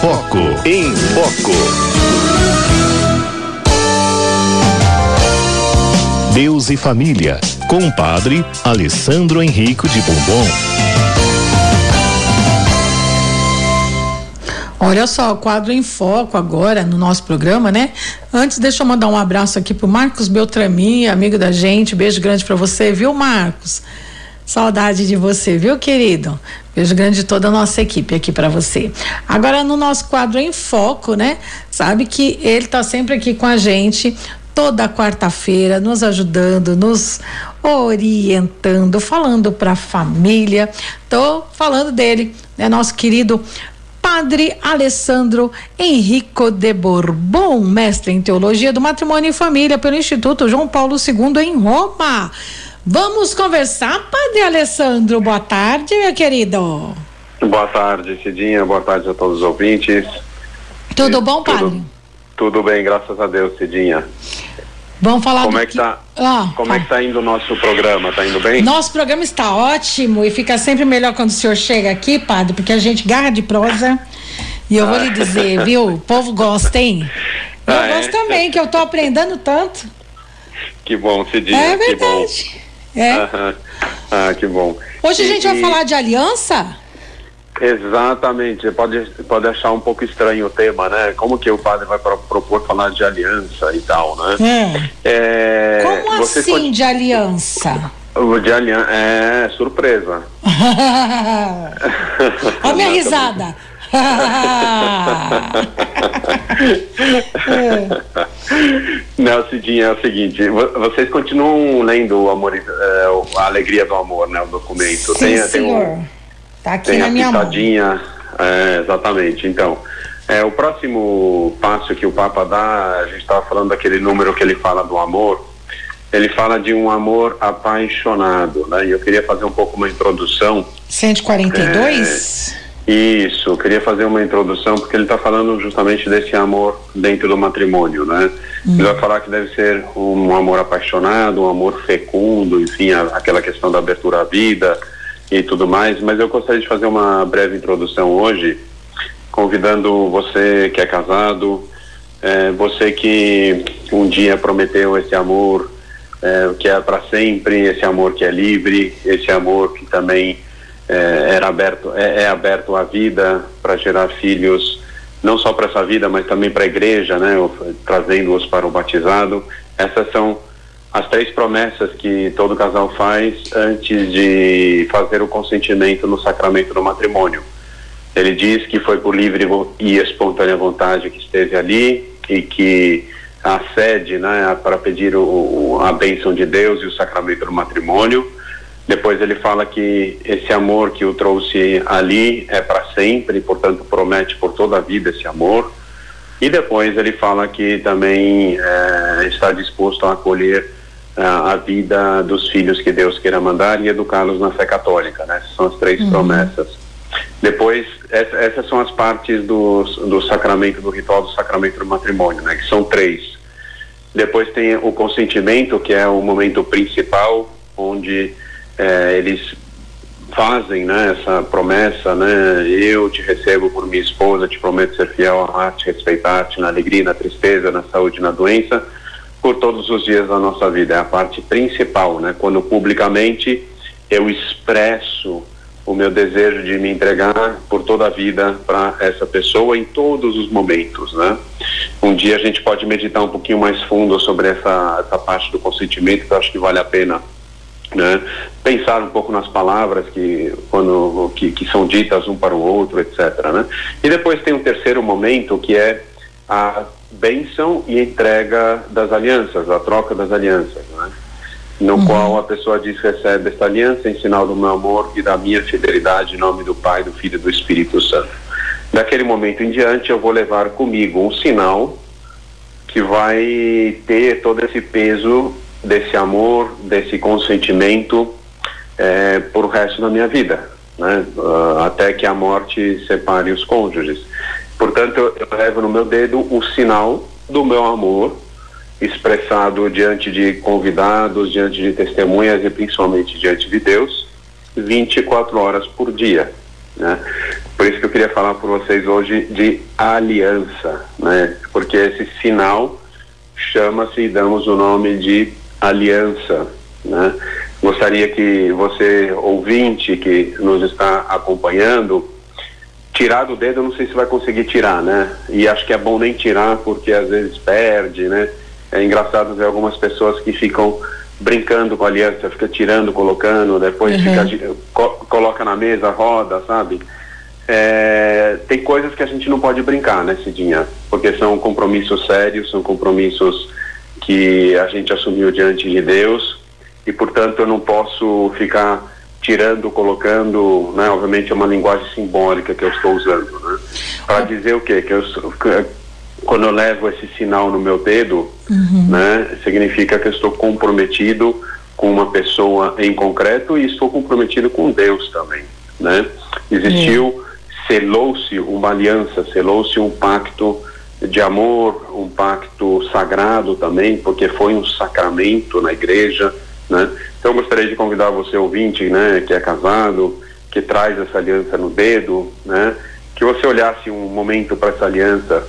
Foco. Em Foco. Deus e Família, com o padre Alessandro Henrico de Bombom. Olha só, o quadro em foco agora no nosso programa, né? Antes, deixa eu mandar um abraço aqui pro Marcos Beltramin, amigo da gente. Beijo grande para você, viu, Marcos? Saudade de você, viu, querido? Beijo grande de toda a nossa equipe aqui para você. Agora, no nosso quadro em foco, né? Sabe que ele tá sempre aqui com a gente toda quarta-feira, nos ajudando, nos orientando, falando para a família. Tô falando dele, né? Nosso querido Padre Alessandro Henrico de Bourbon, mestre em teologia do matrimônio e família pelo Instituto João Paulo II em Roma. Vamos conversar, Padre Alessandro. Boa tarde, meu querido. Boa tarde, Cidinha. Boa tarde a todos os ouvintes. Tudo bom, Padre? Tudo, tudo bem, graças a Deus, Cidinha. Vamos falar como é que tá, ah, Como ah. é que tá indo o nosso programa? Tá indo bem? Nosso programa está ótimo e fica sempre melhor quando o senhor chega aqui, padre, porque a gente garra de prosa. E eu ah. vou lhe dizer, viu? O povo gosta, hein? Eu ah, gosto é? também, que eu tô aprendendo tanto. Que bom, Cidinha. É verdade. É. Ah, que bom. Hoje e, a gente vai falar de aliança? Exatamente, pode, pode achar um pouco estranho o tema, né? Como que o padre vai propor falar de aliança e tal, né? É. é Como assim pode... de aliança? De aliança, é surpresa. Olha a minha risada. Não, Cidinha, é o seguinte, vocês continuam lendo o amor, é, a alegria do amor, né? O documento. Sim, tem, senhor. Tem um, Tá aqui tem na a minha pitadinha, mão. É, exatamente. Então, é, o próximo passo que o Papa dá, a gente estava falando daquele número que ele fala do amor, ele fala de um amor apaixonado, né? E eu queria fazer um pouco uma introdução. 142? É, isso, eu queria fazer uma introdução porque ele está falando justamente desse amor dentro do matrimônio, né? Hum. Ele vai falar que deve ser um amor apaixonado, um amor fecundo, enfim, a, aquela questão da abertura à vida, e tudo mais, mas eu gostaria de fazer uma breve introdução hoje, convidando você que é casado, é, você que um dia prometeu esse amor é, que é para sempre, esse amor que é livre, esse amor que também é, era aberto, é, é aberto à vida para gerar filhos, não só para essa vida, mas também para a igreja, né, trazendo-os para o batizado. Essas são as três promessas que todo casal faz antes de fazer o consentimento no sacramento do matrimônio. Ele diz que foi por livre e espontânea vontade que esteve ali e que a sede né, para pedir o, a bênção de Deus e o sacramento do matrimônio. Depois ele fala que esse amor que o trouxe ali é para sempre, portanto promete por toda a vida esse amor. E depois ele fala que também é, está disposto a acolher a, vida dos filhos que Deus queira mandar e educá-los na fé católica, né? Essas são as três uhum. promessas. Depois, essa, essas são as partes do, do sacramento, do ritual do sacramento do matrimônio, né? Que são três. Depois tem o consentimento, que é o momento principal, onde é, eles fazem né, essa promessa, né? Eu te recebo por minha esposa, te prometo ser fiel, amar-te, respeitar-te na alegria, na tristeza, na saúde na doença por todos os dias da nossa vida. É a parte principal, né? Quando publicamente eu expresso o meu desejo de me entregar por toda a vida para essa pessoa em todos os momentos, né? Um dia a gente pode meditar um pouquinho mais fundo sobre essa, essa parte do consentimento, que eu acho que vale a pena, né? Pensar um pouco nas palavras que quando que, que são ditas um para o outro, etc, né? E depois tem um terceiro momento que é a bênção e entrega das alianças, a troca das alianças, né? no uhum. qual a pessoa diz recebe esta aliança em sinal do meu amor e da minha fidelidade em nome do Pai, do Filho e do Espírito Santo. Daquele momento em diante eu vou levar comigo um sinal que vai ter todo esse peso desse amor, desse consentimento é, por o resto da minha vida, né? Uh, até que a morte separe os cônjuges. Portanto, eu, levo no meu dedo o sinal do meu amor expressado diante de convidados, diante de testemunhas e principalmente diante de Deus, 24 horas por dia. Né? Por isso que eu queria falar por vocês hoje de aliança, né? Porque esse sinal chama-se e damos o nome de aliança, né? Gostaria que você, ouvinte que nos está acompanhando, tirar do dedo, eu não sei se vai conseguir tirar, né? E acho que é bom nem tirar porque às vezes perde, né? É engraçado ver algumas pessoas que ficam brincando com a aliança, fica tirando, colocando, depois uhum. fica, co coloca na mesa, roda, sabe? É, tem coisas que a gente não pode brincar, né, Cidinha? Porque são compromissos sérios, são compromissos que a gente assumiu diante de Deus e, portanto, eu não posso ficar tirando, colocando, né? Obviamente é uma linguagem simbólica que eu estou usando, né? Para dizer o quê? Que eu quando eu levo esse sinal no meu dedo, uhum. né? Significa que eu estou comprometido com uma pessoa em concreto e estou comprometido com Deus também, né? Existiu, selou-se uma aliança, selou-se um pacto de amor, um pacto sagrado também, porque foi um sacramento na igreja, né? Então, gostaria de convidar você, ouvinte, né, que é casado, que traz essa aliança no dedo, né, que você olhasse um momento para essa aliança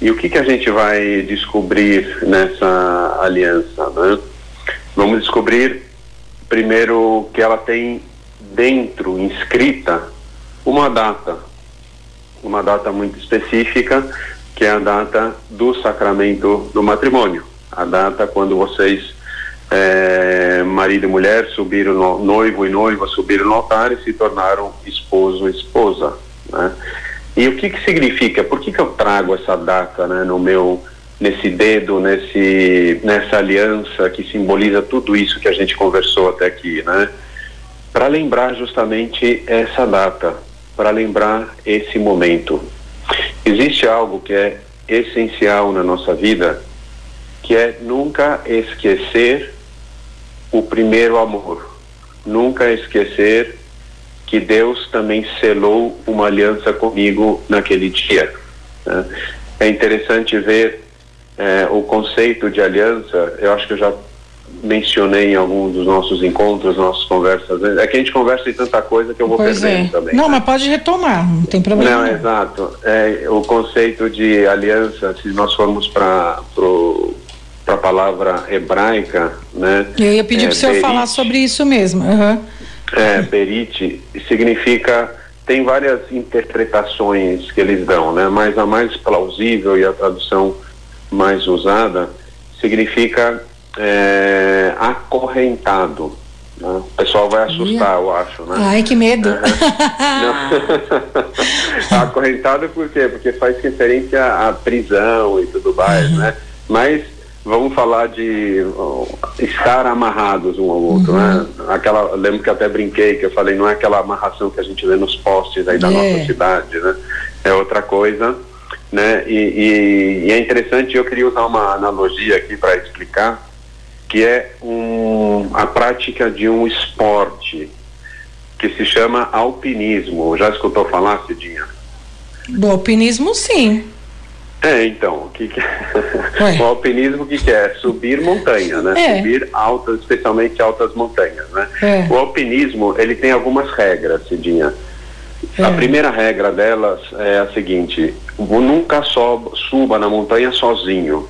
e o que, que a gente vai descobrir nessa aliança, né? Vamos descobrir, primeiro, que ela tem dentro, inscrita, uma data, uma data muito específica, que é a data do sacramento do matrimônio, a data quando vocês é, marido e mulher subiram no, noivo e noiva subiram no altar e se tornaram esposo e esposa, né? E o que que significa? Por que que eu trago essa data, né, no meu nesse dedo, nesse nessa aliança que simboliza tudo isso que a gente conversou até aqui, né? Para lembrar justamente essa data, para lembrar esse momento. Existe algo que é essencial na nossa vida, que é nunca esquecer o primeiro amor. Nunca esquecer que Deus também selou uma aliança comigo naquele dia. Né? É interessante ver é, o conceito de aliança. Eu acho que eu já mencionei em alguns dos nossos encontros, nossas conversas. É que a gente conversa em tanta coisa que eu vou pois perdendo é. também. Não, né? mas pode retomar, não tem problema. Não, exato. É, o conceito de aliança, se nós formos para a palavra hebraica, né? Eu ia pedir é, para o senhor berit, falar sobre isso mesmo. Uhum. É, berit significa tem várias interpretações que eles dão, né? Mas a mais plausível e a tradução mais usada significa é, acorrentado. Né? O pessoal vai assustar, eu acho, né? Ai, que medo! É. acorrentado por quê? Porque faz referência à prisão e tudo mais, uhum. né? Mas vamos falar de uh, estar amarrados um ao outro, uhum. né? Aquela, lembro que até brinquei que eu falei, não é aquela amarração que a gente vê nos postes aí da é. nossa cidade, né? É outra coisa, né? E, e, e é interessante, eu queria usar uma analogia aqui para explicar, que é um, a prática de um esporte que se chama alpinismo. Já escutou falar, Cidinha? Do alpinismo, sim. É, então, o que, que... o alpinismo o que, que é? Subir montanha, né? É. Subir altas, especialmente altas montanhas, né? É. O alpinismo, ele tem algumas regras, Cidinha. É. A primeira regra delas é a seguinte, nunca soba, suba na montanha sozinho.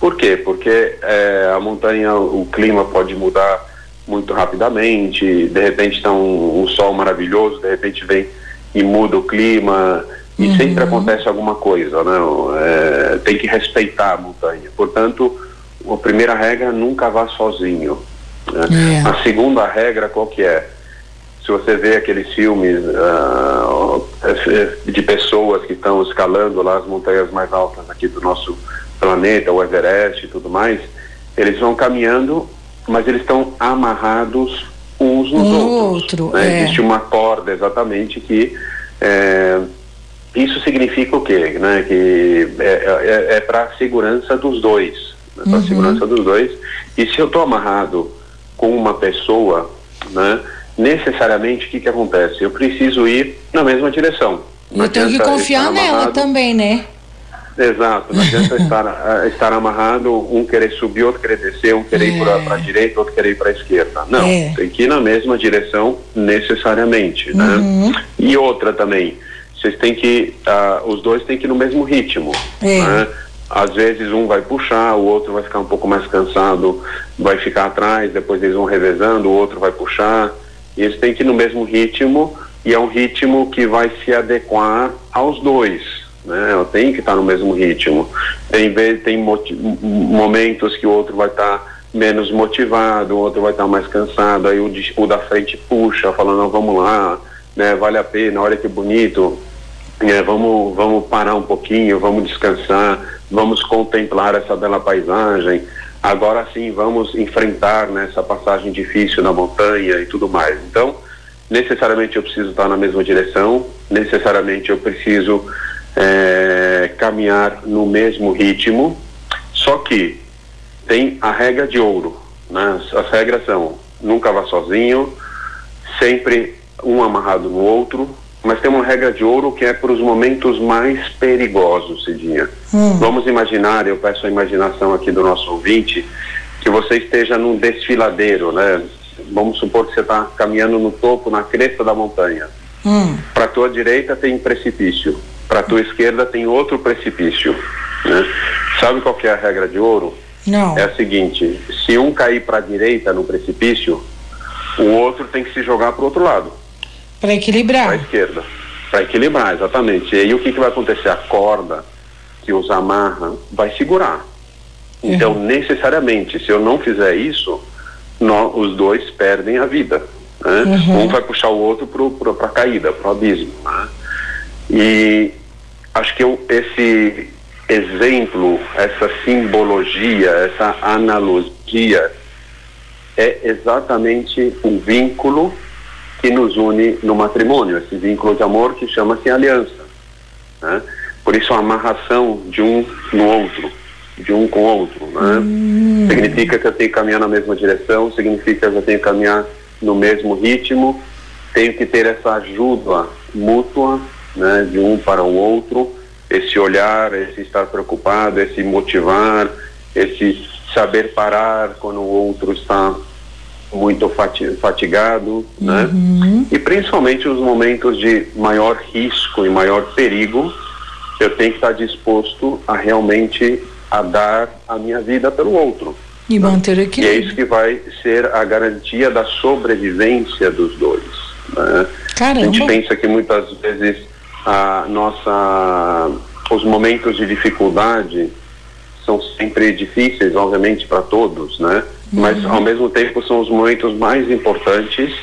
Por quê? Porque é, a montanha, o clima pode mudar muito rapidamente, de repente está um, um sol maravilhoso, de repente vem e muda o clima, e uhum. sempre acontece alguma coisa, né? É, tem que respeitar a montanha. Portanto, a primeira regra nunca vá sozinho. Né? É. A segunda regra qual que é? Se você vê aqueles filmes uh, de pessoas que estão escalando lá as montanhas mais altas aqui do nosso planeta, o Everest e tudo mais, eles vão caminhando, mas eles estão amarrados uns nos um outros. Outro, né? é. Existe uma corda exatamente que é, isso significa o quê? Né? Que é, é, é para a segurança dos dois. Né? Para a uhum. segurança dos dois. E se eu estou amarrado com uma pessoa, né, necessariamente o que, que acontece? Eu preciso ir na mesma direção. eu tenho que confiar nela também, né? Exato, não adianta estar, estar amarrado, um querer subir, outro querer descer, um querer é. ir para a direita, outro querer ir para a esquerda. Não, é. tem que ir na mesma direção necessariamente, né? Uhum. E outra também, vocês têm que, uh, os dois têm que ir no mesmo ritmo. É. Né? Às vezes um vai puxar, o outro vai ficar um pouco mais cansado, vai ficar atrás, depois eles vão revezando, o outro vai puxar. E eles têm que ir no mesmo ritmo e é um ritmo que vai se adequar aos dois. Né? Tem que estar no mesmo ritmo. Tem, tem momentos que o outro vai estar menos motivado, o outro vai estar mais cansado, aí o, o da frente puxa, falando, vamos lá, né, vale a pena, olha que bonito, é, vamos, vamos parar um pouquinho, vamos descansar, vamos contemplar essa bela paisagem, agora sim vamos enfrentar né, essa passagem difícil na montanha e tudo mais. Então, necessariamente eu preciso estar na mesma direção, necessariamente eu preciso é, caminhar no mesmo ritmo, só que tem a regra de ouro, né? As regras são nunca vá sozinho, sempre um amarrado no outro, mas tem uma regra de ouro que é para os momentos mais perigosos, Cidinha. Hum. Vamos imaginar, eu peço a imaginação aqui do nosso ouvinte, que você esteja num desfiladeiro, né? Vamos supor que você está caminhando no topo, na cresta da montanha. Hum. Para a tua direita tem precipício, para a tua esquerda tem outro precipício. Né? Sabe qual que é a regra de ouro? Não. É a seguinte: se um cair para a direita no precipício, o outro tem que se jogar para o outro lado. Para equilibrar. Para a esquerda. Para equilibrar, exatamente. E aí o que, que vai acontecer? A corda que os amarra vai segurar. Então, uhum. necessariamente, se eu não fizer isso, nós, os dois perdem a vida. Né? Uhum. Um vai puxar o outro para a caída, para o abismo. Né? E acho que eu, esse exemplo, essa simbologia, essa analogia é exatamente o vínculo que nos une no matrimônio, esse vínculo de amor que chama-se aliança. Né? Por isso a amarração de um no outro, de um com o outro. Né? Hum. Significa que eu tenho que caminhar na mesma direção, significa que eu tenho que caminhar no mesmo ritmo, tenho que ter essa ajuda mútua né, de um para o outro, esse olhar, esse estar preocupado, esse motivar, esse saber parar quando o outro está muito fatigado, né? uhum. E principalmente os momentos de maior risco e maior perigo, eu tenho que estar disposto a realmente a dar a minha vida pelo outro. E né? manter equilíbrio. E é isso que vai ser a garantia da sobrevivência dos dois. Né? Caramba. A gente pensa que muitas vezes a nossa os momentos de dificuldade são sempre difíceis, obviamente, para todos, né? Uhum. Mas, ao mesmo tempo, são os momentos mais importantes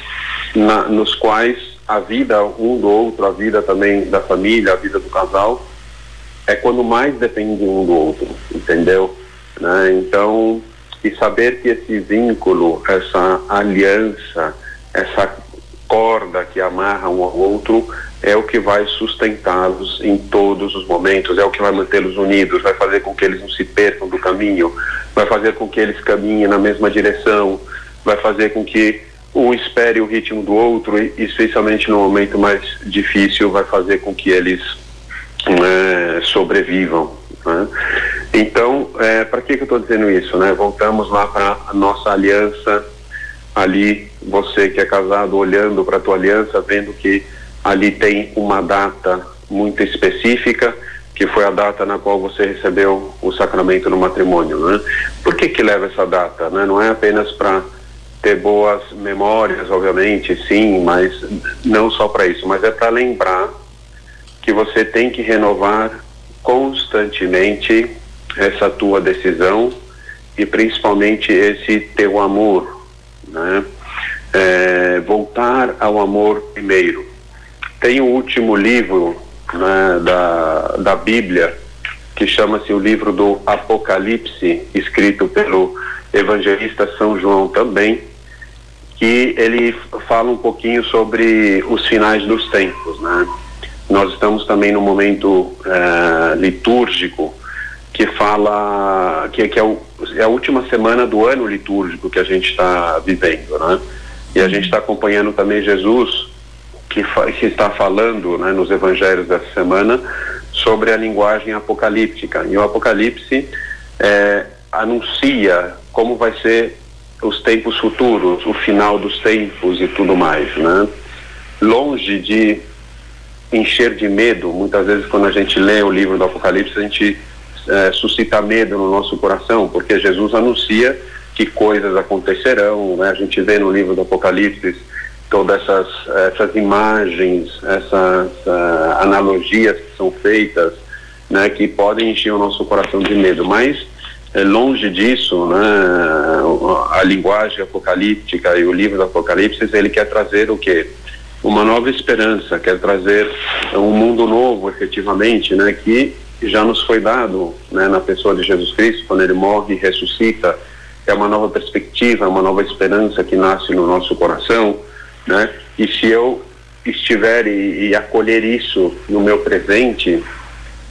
na, nos quais a vida um do outro, a vida também da família, a vida do casal, é quando mais depende um do outro, entendeu? Né? Então, e saber que esse vínculo, essa aliança, essa corda que amarra um ao outro é o que vai sustentá-los em todos os momentos, é o que vai mantê-los unidos, vai fazer com que eles não se percam do caminho, vai fazer com que eles caminhem na mesma direção, vai fazer com que um espere o ritmo do outro e, especialmente no momento mais difícil, vai fazer com que eles é, sobrevivam. Né? Então, é, para que, que eu estou dizendo isso? Né? Voltamos lá para a nossa aliança ali, você que é casado, olhando para a tua aliança, vendo que ali tem uma data muito específica, que foi a data na qual você recebeu o sacramento no matrimônio, né? Por que que leva essa data, né? Não é apenas para ter boas memórias, obviamente, sim, mas não só para isso, mas é para lembrar que você tem que renovar constantemente essa tua decisão e principalmente esse teu amor, né? É, voltar ao amor primeiro. Tem o último livro né, da, da Bíblia, que chama-se o livro do Apocalipse, escrito pelo evangelista São João também, que ele fala um pouquinho sobre os finais dos tempos, né? Nós estamos também no momento uh, litúrgico que fala que, que é, o, é, a última semana do ano litúrgico que a gente está vivendo, né? E a gente está acompanhando também Jesus que está falando né, nos evangelhos dessa semana sobre a linguagem apocalíptica. E o Apocalipse é, anuncia como vai ser os tempos futuros, o final dos tempos e tudo mais, né? Longe de encher de medo. Muitas vezes, quando a gente lê o livro do Apocalipse, a gente é, suscita medo no nosso coração, porque Jesus anuncia que coisas acontecerão. Né? A gente vê no livro do Apocalipse todas essas, essas imagens, essas uh, analogias que são feitas, né, que podem encher o nosso coração de medo. Mas é, longe disso, né, a linguagem apocalíptica e o livro do Apocalipse, ele quer trazer o quê? Uma nova esperança, quer trazer um mundo novo, efetivamente, né, que já nos foi dado né, na pessoa de Jesus Cristo, quando ele morre e ressuscita. É uma nova perspectiva, uma nova esperança que nasce no nosso coração, né? E se eu estiver e, e acolher isso no meu presente,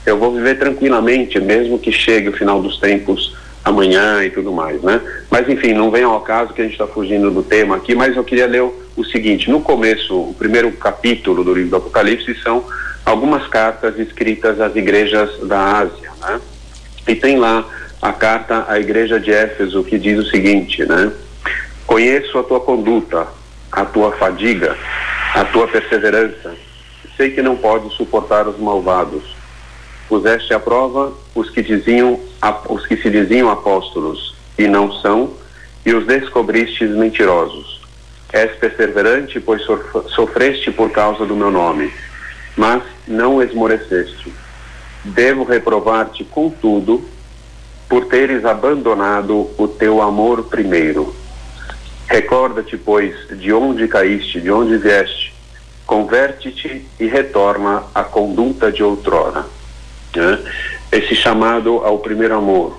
eu vou viver tranquilamente, mesmo que chegue o final dos tempos amanhã e tudo mais, né? Mas enfim, não vem ao caso que a gente está fugindo do tema aqui, mas eu queria ler o, o, seguinte: no começo, o primeiro capítulo do livro do Apocalipse são algumas cartas escritas às igrejas da Ásia, né? E tem lá a carta à igreja de Éfeso que diz o seguinte, né? Conheço a tua conduta, a tua fadiga, a tua perseverança. Sei que não podes suportar os malvados. Puseste à prova os que diziam os que se diziam apóstolos e não são, e os descobristes mentirosos. És perseverante, pois sofreste por causa do meu nome, mas não esmoreceste. Devo reprovar-te, contudo, por teres abandonado o teu amor primeiro. Recorda-te, pois, de onde caíste, de onde vieste, converte-te e retorna à conduta de outrora. Né? Esse chamado ao primeiro amor,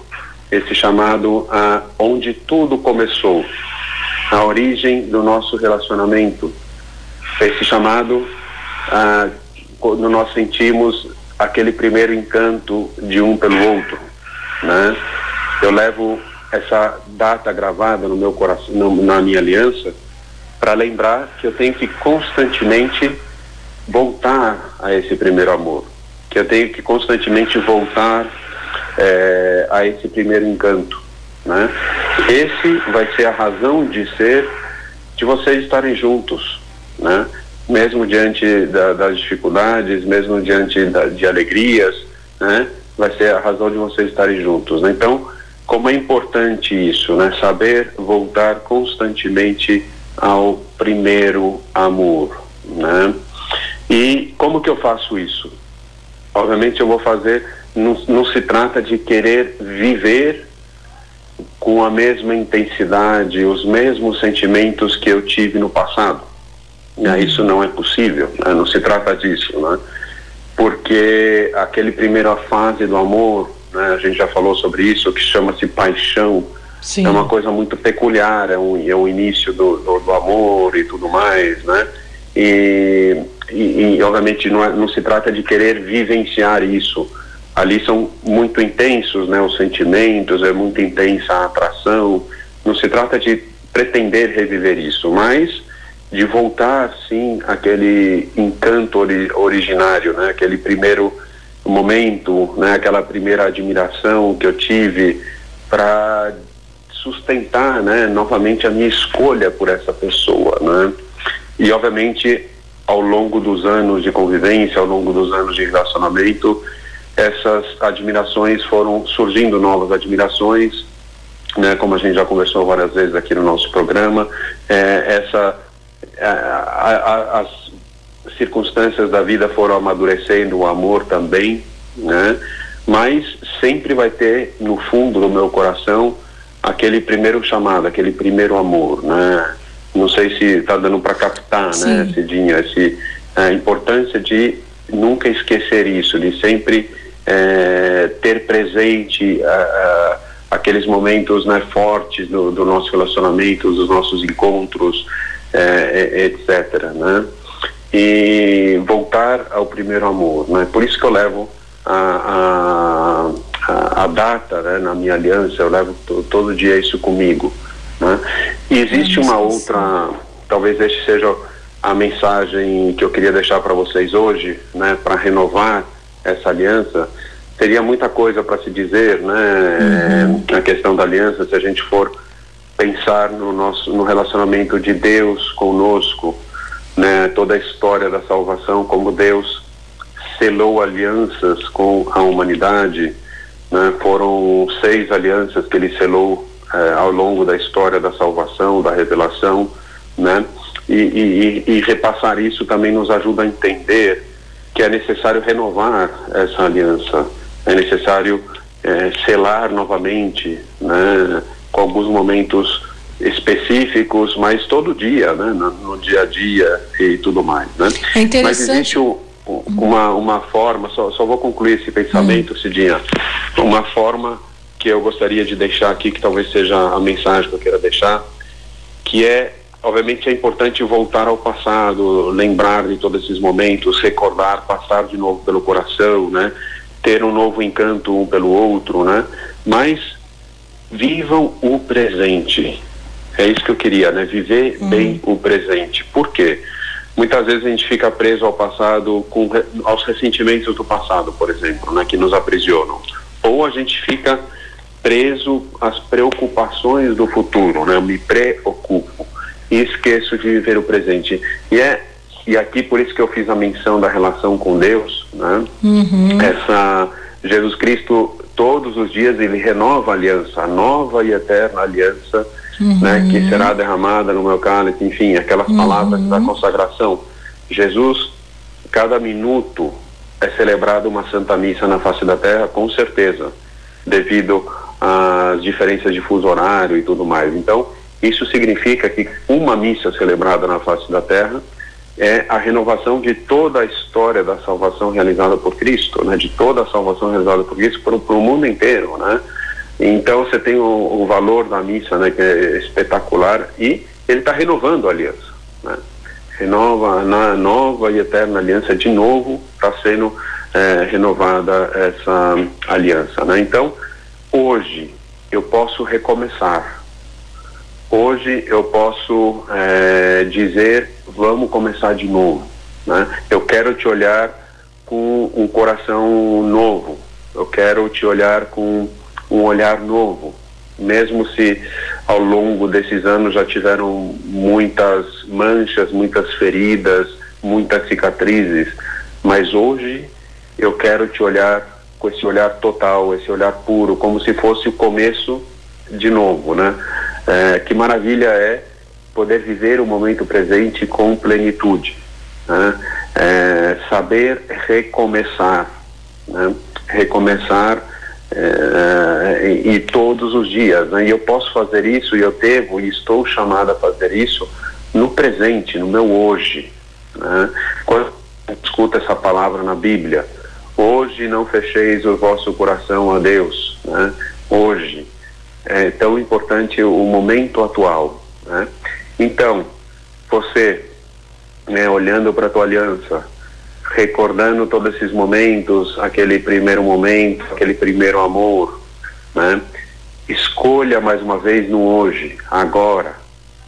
esse chamado a onde tudo começou, a origem do nosso relacionamento, esse chamado a quando nós sentimos aquele primeiro encanto de um pelo outro, né? Eu levo essa data gravada no meu coração, na minha aliança, para lembrar que eu tenho que constantemente voltar a esse primeiro amor, que eu tenho que constantemente voltar é, a esse primeiro encanto, né? Esse vai ser a razão de ser de vocês estarem juntos, né? mesmo diante da, das dificuldades, mesmo diante da, de alegrias, né? Vai ser a razão de vocês estarem juntos. Né? Então, como é importante isso, né? Saber voltar constantemente ao primeiro amor, né? E como que eu faço isso? Obviamente eu vou fazer, não, não se trata de querer viver com a mesma intensidade, os mesmos sentimentos que eu tive no passado né? Isso não é possível, né? não se trata disso, né? porque aquele primeira fase do amor, né? a gente já falou sobre isso, que chama-se paixão, Sim. é uma coisa muito peculiar, é um, é um início do, do, do amor e tudo mais, né? E, e, e obviamente não, é, não se trata de querer vivenciar isso, ali são muito intensos, né? Os sentimentos, é muito intensa a atração, não se trata de pretender reviver isso, mas de voltar sim aquele encanto ori originário, né? Aquele primeiro momento, né? Aquela primeira admiração que eu tive para sustentar, né? Novamente a minha escolha por essa pessoa, né? E obviamente ao longo dos anos de convivência, ao longo dos anos de relacionamento, essas admirações foram surgindo novas admirações, né? Como a gente já conversou várias vezes aqui no nosso programa, é, essa a, a, as circunstâncias da vida foram amadurecendo, o amor também, né? Mas sempre vai ter no fundo do meu coração aquele primeiro chamado, aquele primeiro amor, né? Não sei se está dando para captar, né, Sim. né, Cidinha, esse, a importância de nunca esquecer isso, de sempre é, ter presente aqueles momentos né, fortes do, do nosso relacionamento, dos nossos encontros, é, é, etc. Né? E voltar ao primeiro amor. Né? Por isso que eu levo a, a, a data né, na minha aliança, eu levo todo dia isso comigo. Né? E existe uma outra, talvez este seja a mensagem que eu queria deixar para vocês hoje, né, para renovar essa aliança. Teria muita coisa para se dizer, né, uhum. na questão da aliança, se a gente for pensar no nosso no relacionamento de Deus conosco, né, toda a história da salvação, como Deus selou alianças com a humanidade, né? foram seis alianças que ele selou eh, ao longo da história da salvação, da revelação, né? E, e, e, repassar isso também nos ajuda a entender que é necessário renovar essa aliança, é necessário eh, selar novamente, né? Com alguns momentos específicos, mas todo dia, né? No, no dia a dia e tudo mais, né? É interessante. Mas existe o, uma, uma forma, só, só vou concluir esse pensamento, hum. Cidinha, uma forma que eu gostaria de deixar aqui, que talvez seja a mensagem que eu queira deixar, que é, obviamente é importante voltar ao passado, lembrar de todos esses momentos, recordar, passar de novo pelo coração, né? Ter um novo encanto um pelo outro, né? Mas vivam o presente. É isso que eu queria, né? Viver uhum. bem o presente. Por quê? Muitas vezes a gente fica preso ao passado, com, aos ressentimentos do passado, por exemplo, né? Que nos aprisionam. Ou a gente fica preso às preocupações do futuro, né? Eu me preocupo e esqueço de viver o presente. E é e aqui por isso que eu fiz a menção da relação com Deus, né? Uhum. Essa Jesus Cristo todos os dias ele renova a aliança, a nova e eterna aliança, uhum. né, que será derramada no meu cálice, enfim, aquelas uhum. palavras da consagração. Jesus, cada minuto é celebrado uma santa missa na face da terra, com certeza, devido às diferenças de fuso horário e tudo mais. Então, isso significa que uma missa celebrada na face da terra é a renovação de toda a história da salvação realizada por Cristo, né? De toda a salvação realizada por Cristo para o mundo inteiro, né? Então você tem o, o, valor da missa, né? Que é espetacular e ele está renovando a aliança, né? Renova na nova e eterna aliança de novo está sendo é, renovada essa aliança, né? Então hoje eu posso recomeçar. Hoje eu posso é, dizer vamos começar de novo. Né? Eu quero te olhar com um coração novo, eu quero te olhar com um olhar novo, mesmo se ao longo desses anos já tiveram muitas manchas, muitas feridas, muitas cicatrizes, mas hoje eu quero te olhar com esse olhar total, esse olhar puro, como se fosse o começo de novo, né? É, que maravilha é poder viver o momento presente com plenitude, né? é, saber recomeçar, né? recomeçar é, e, e, todos os dias. Né? E eu posso fazer isso, e eu devo, e estou chamado a fazer isso no presente, no meu hoje. Né? Quando escuta essa palavra na Bíblia, hoje não fecheis o vosso coração a Deus, né? hoje. É tão importante o momento atual. Né? Então, você, né, olhando para a tua aliança, recordando todos esses momentos, aquele primeiro momento, aquele primeiro amor, né? Escolha mais uma vez no hoje, agora.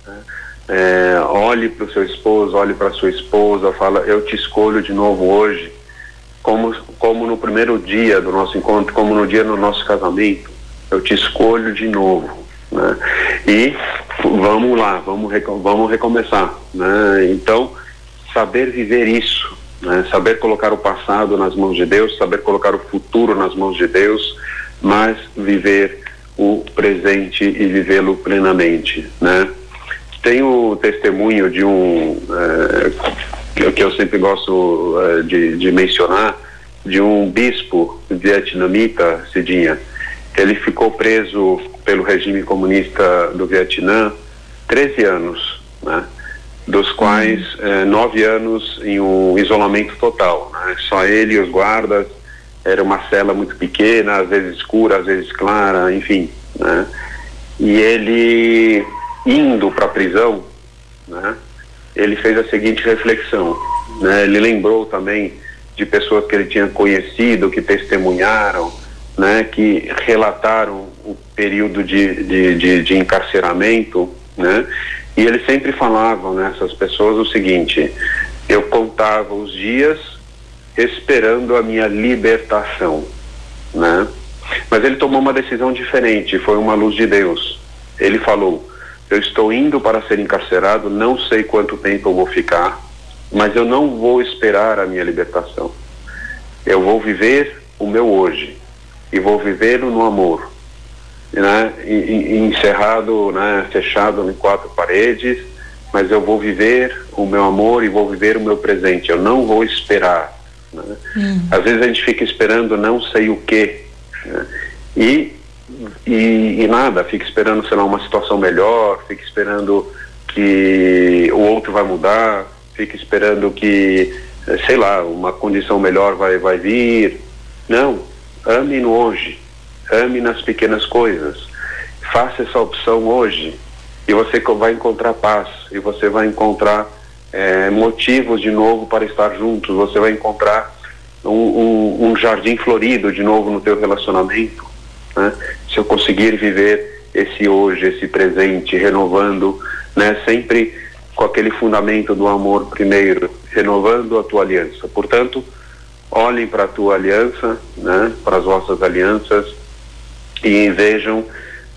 Né? É, olhe para o seu esposo, olhe para sua esposa, fala, eu te escolho de novo hoje, como, como no primeiro dia do nosso encontro, como no dia do nosso casamento, eu te escolho de novo. Né? E vamos lá, vamos, vamos recomeçar. Né? Então, saber viver isso, né? saber colocar o passado nas mãos de Deus, saber colocar o futuro nas mãos de Deus, mas viver o presente e vivê-lo plenamente. Né? Tem o testemunho de um, é, que eu sempre gosto é, de, de mencionar, de um bispo vietnamita, Cidinha, ele ficou preso pelo regime comunista do Vietnã 13 anos, né? Dos quais eh, nove anos em um isolamento total. Né? Só ele e os guardas, era uma cela muito pequena, às vezes escura, às vezes clara, enfim. Né? E ele, indo para a prisão, né? ele fez a seguinte reflexão. Né? Ele lembrou também de pessoas que ele tinha conhecido, que testemunharam, né, que relataram o período de, de, de, de encarceramento, né, e eles sempre falavam nessas pessoas o seguinte: eu contava os dias esperando a minha libertação, né? Mas ele tomou uma decisão diferente, foi uma luz de Deus. Ele falou: eu estou indo para ser encarcerado, não sei quanto tempo eu vou ficar, mas eu não vou esperar a minha libertação. eu vou viver o meu hoje e vou viver no amor, né? Encerrado, né? Fechado em quatro paredes, mas eu vou viver o meu amor e vou viver o meu presente. Eu não vou esperar. Né? Hum. Às vezes a gente fica esperando não sei o que né? e, e, e nada, fica esperando sei lá uma situação melhor, fica esperando que o outro vai mudar, fica esperando que sei lá uma condição melhor vai vai vir. Não, ame no hoje, ame nas pequenas coisas. Faça essa opção hoje e você vai encontrar paz e você vai encontrar é, motivos de novo para estar juntos. Você vai encontrar um, um, um jardim florido de novo no teu relacionamento. Né? Se eu conseguir viver esse hoje, esse presente, renovando, né? Sempre com aquele fundamento do amor primeiro, renovando a tua aliança. Portanto, olhem para a tua aliança, né, para as vossas alianças e vejam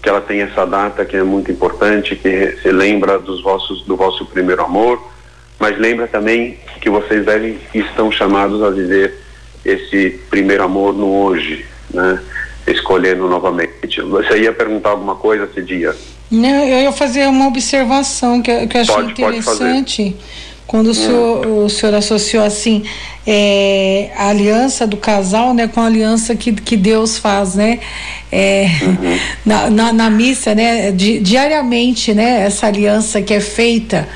que ela tem essa data que é muito importante, que se lembra dos vossos do vosso primeiro amor, mas lembra também que vocês devem estão chamados a viver esse primeiro amor no hoje, né? Escolhendo novamente. Você ia perguntar alguma coisa, Cidinha? Não, eu ia fazer uma observação que, que eu achei pode, interessante. Pode quando o senhor, o senhor associou assim é, a aliança do casal né, com a aliança que, que Deus faz, né? É, uhum. na, na, na, missa, né? Di, diariamente, né? Essa aliança que é feita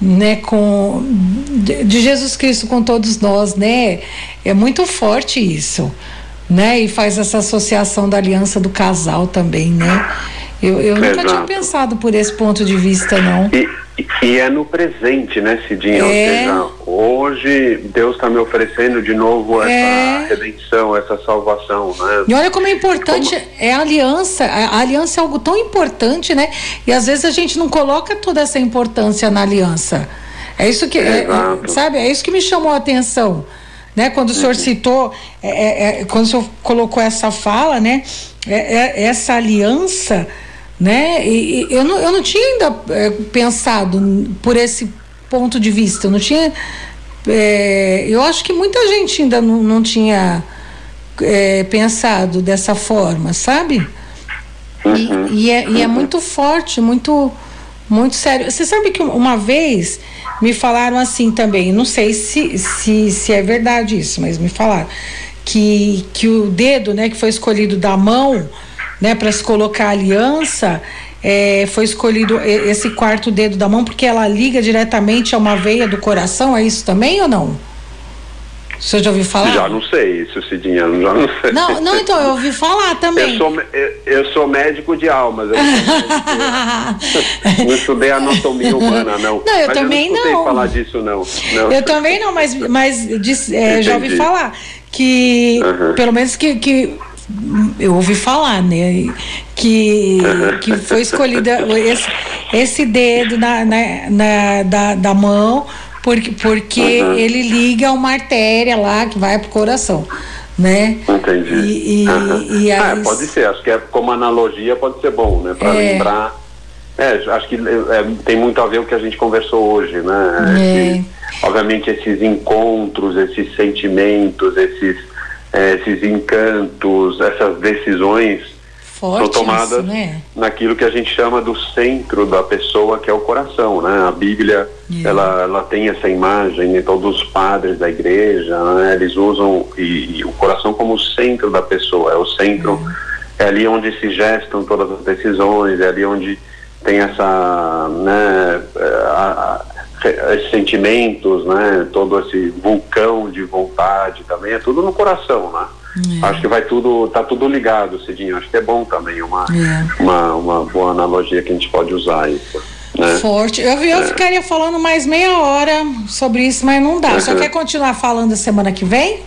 né, com de, de Jesus Cristo com todos nós, né? É muito forte isso, né? E faz essa associação da aliança do casal também, né? Eu, eu nunca tinha pensado por esse ponto de vista, não. E, e é no presente, né, Cidinha? É. Ou seja, hoje Deus está me oferecendo de novo essa é. redenção, essa salvação, né? E olha como é importante, como... é a aliança. A aliança é algo tão importante, né? E às vezes a gente não coloca toda essa importância na aliança. É isso que, é, é, sabe? É isso que me chamou a atenção. Né, quando o senhor uhum. citou, é, é, quando o senhor colocou essa fala, né, essa aliança, né? E, e eu, não, eu não tinha ainda é, pensado por esse ponto de vista, eu não tinha. É, eu acho que muita gente ainda não, não tinha é, pensado dessa forma, sabe? Uhum. E, e, é, e é muito forte, muito, muito sério. Você sabe que uma vez me falaram assim também, não sei se, se, se é verdade isso, mas me falaram que, que o dedo, né, que foi escolhido da mão né, para se colocar aliança, é, foi escolhido esse quarto dedo da mão porque ela liga diretamente a uma veia do coração, é isso também ou não? Você já ouviu falar? Já não sei isso, Cidinha, já não sei. Não, não, então, eu ouvi falar também. Eu sou, eu, eu sou médico de almas, eu não, não estudei anatomia humana, não. Não, eu mas também eu não. não. falar disso, não. não. Eu também não, mas, mas é, já ouvi falar que, uhum. pelo menos que, que eu ouvi falar, né? Que, que foi escolhida esse, esse dedo na, na, na da, da mão porque, porque uhum. ele liga uma artéria lá que vai pro coração, né? Entendi. E, e, uhum. e ah, pode ser, acho que é, como analogia pode ser bom, né? Para é. lembrar. É, acho que é, tem muito a ver com o que a gente conversou hoje, né? É. Esse, obviamente esses encontros, esses sentimentos, esses esses encantos, essas decisões Forte são tomadas isso, né? naquilo que a gente chama do centro da pessoa, que é o coração, né? A Bíblia, yeah. ela, ela tem essa imagem, todos os padres da igreja, né? Eles usam e, e o coração como o centro da pessoa, é o centro, é ali onde se gestam todas as decisões, é ali onde tem essa, né, a, esses sentimentos, né? Todo esse vulcão de vontade também, é tudo no coração, né? É. Acho que vai tudo, tá tudo ligado, Cidinho. Acho que é bom também, uma, é. uma, uma boa analogia que a gente pode usar isso. Né? Forte. Eu, eu é. ficaria falando mais meia hora sobre isso, mas não dá. Uhum. Só quer continuar falando semana que vem?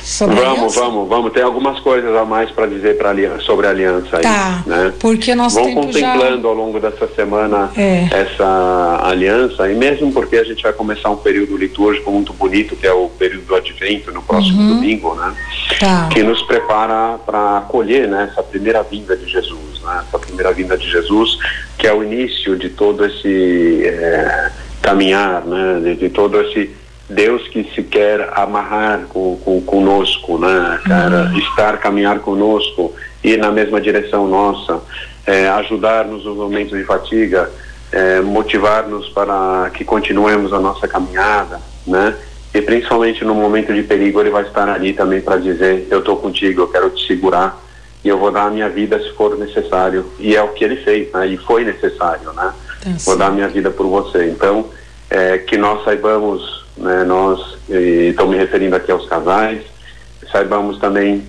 Sobre vamos, vamos, vamos. Tem algumas coisas a mais para dizer pra sobre a aliança aí. Tá. Né? Porque nós Vamos contemplando já... ao longo dessa semana é. essa aliança, e mesmo porque a gente vai começar um período litúrgico muito bonito, que é o período do advento no próximo uhum. domingo, né? Tá. Que nos prepara para acolher né, essa primeira vinda de Jesus, né? Essa primeira vinda de Jesus, que é o início de todo esse é, caminhar, né? De, de todo esse Deus que se quer amarrar com, com, conosco, né, cara? Uhum. Estar, caminhar conosco, ir na mesma direção nossa, é, ajudar-nos nos momentos de fatiga, é, motivar-nos para que continuemos a nossa caminhada, né? E principalmente no momento de perigo, ele vai estar ali também para dizer: Eu estou contigo, eu quero te segurar e eu vou dar a minha vida se for necessário. E é o que ele fez, né? E foi necessário, né? Tá vou dar a minha vida por você. Então, é, que nós saibamos, né, nós, estou me referindo aqui aos casais, saibamos também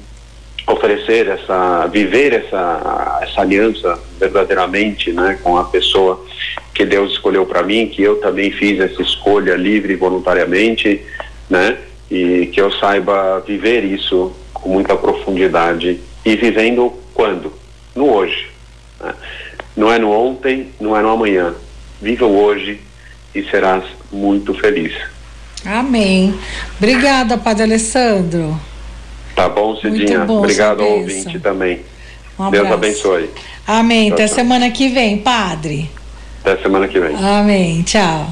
oferecer essa, viver essa, essa aliança verdadeiramente, né, com a pessoa que Deus escolheu para mim, que eu também fiz essa escolha livre e voluntariamente, né, e que eu saiba viver isso com muita profundidade e vivendo quando? No hoje. Né? Não é no ontem, não é no amanhã. Viva o hoje e serás muito feliz. Amém. Obrigada, Padre Alessandro. Tá bom, Cidinha. Bom, Obrigado ao ouvinte também. Um Deus abençoe. Amém. Tchau, Até tchau. semana que vem, Padre. Até semana que vem. Amém. Tchau.